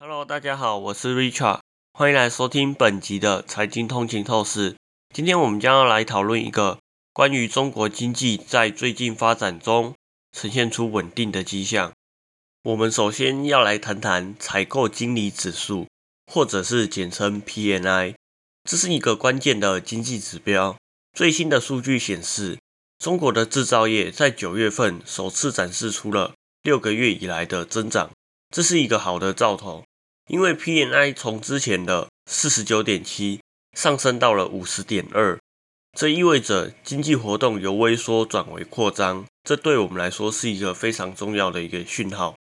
Hello，大家好，我是 Richard，欢迎来收听本集的财经通勤透视。今天我们将要来讨论一个关于中国经济在最近发展中呈现出稳定的迹象。我们首先要来谈谈采购经理指数，或者是简称 PNI，这是一个关键的经济指标。最新的数据显示，中国的制造业在九月份首次展示出了六个月以来的增长，这是一个好的兆头。因为 PNI 从之前的四十九点七上升到了五十点二，这意味着经济活动由微缩转为扩张，这对我们来说是一个非常重要的一个讯号。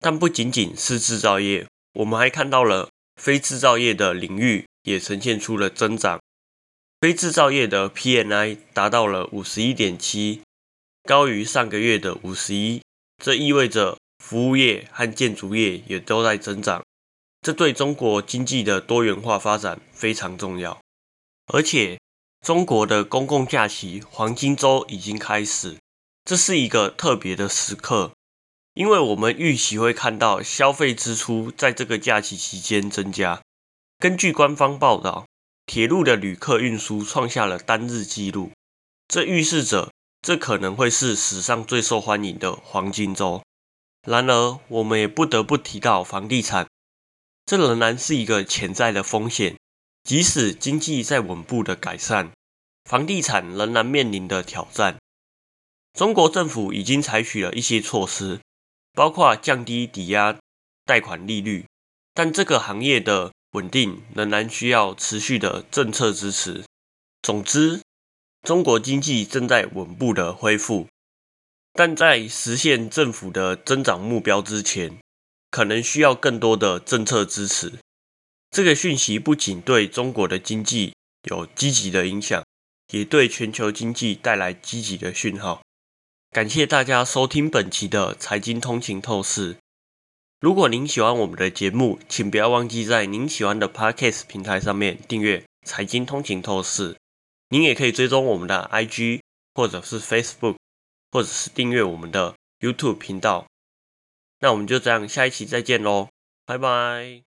但不仅仅是制造业，我们还看到了非制造业的领域也呈现出了增长。非制造业的 PNI 达到了五十一点七，高于上个月的五十一，这意味着服务业和建筑业也都在增长。这对中国经济的多元化发展非常重要，而且中国的公共假期黄金周已经开始，这是一个特别的时刻，因为我们预期会看到消费支出在这个假期期间增加。根据官方报道，铁路的旅客运输创下了单日纪录，这预示着这可能会是史上最受欢迎的黄金周。然而，我们也不得不提到房地产。这仍然是一个潜在的风险，即使经济在稳步的改善，房地产仍然面临的挑战。中国政府已经采取了一些措施，包括降低抵押贷款利率，但这个行业的稳定仍然需要持续的政策支持。总之，中国经济正在稳步的恢复，但在实现政府的增长目标之前。可能需要更多的政策支持。这个讯息不仅对中国的经济有积极的影响，也对全球经济带来积极的讯号。感谢大家收听本期的财经通勤透视。如果您喜欢我们的节目，请不要忘记在您喜欢的 Podcast 平台上面订阅财经通勤透视。您也可以追踪我们的 IG 或者是 Facebook，或者是订阅我们的 YouTube 频道。那我们就这样，下一期再见喽，拜拜。